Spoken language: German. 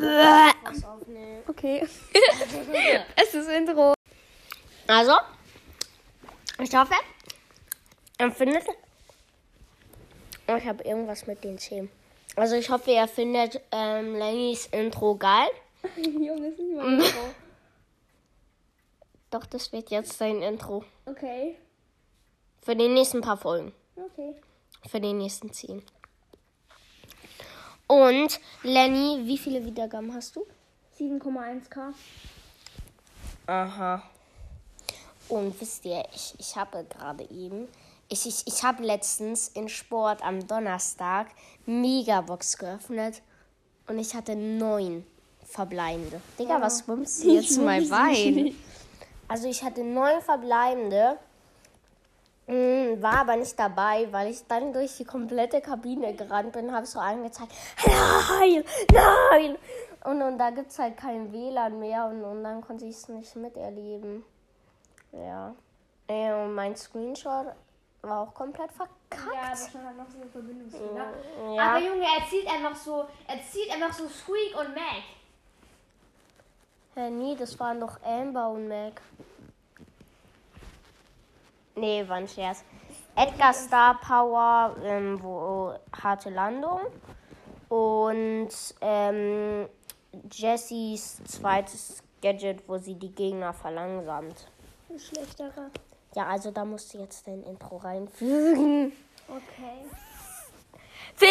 Pass auf, nee. Okay. es ist Intro. Also, ich hoffe, ihr findet. Oh, ich habe irgendwas mit den Themen. Also, ich hoffe, ihr findet ähm, Lennys Intro geil. Junge, ist nicht mal Intro. Doch, das wird jetzt sein Intro. Okay. Für die nächsten paar Folgen. Okay. Für die nächsten zehn. Und, Lenny, wie viele Wiedergaben hast du? 7,1k. Aha. Und wisst ihr, ich, ich habe gerade eben, ich, ich, ich habe letztens in Sport am Donnerstag Megabox geöffnet und ich hatte neun verbleibende. Digga, was schwimmst du jetzt mein Bein? Also ich hatte neun verbleibende, war aber nicht dabei, weil ich dann durch die komplette Kabine gerannt bin, habe so angezeigt, nein, nein. Und, und da gibt es halt kein WLAN mehr und, und dann konnte ich es nicht miterleben. Ja. Äh, Und mein Screenshot war auch komplett verkackt. Ja, da stand halt noch so Verbindungsfehler. Ja. Aber Junge, er zieht einfach so, er zieht einfach so Squeak und Mac. Hä, nee, das waren doch Amber und Mac. Nee, war ein Scherz. Edgar Star Power, ähm, wo harte Landung. Und ähm, Jessys zweites Gadget, wo sie die Gegner verlangsamt. Ein schlechterer. Ja, also da musst du jetzt dein Intro reinfügen. Okay.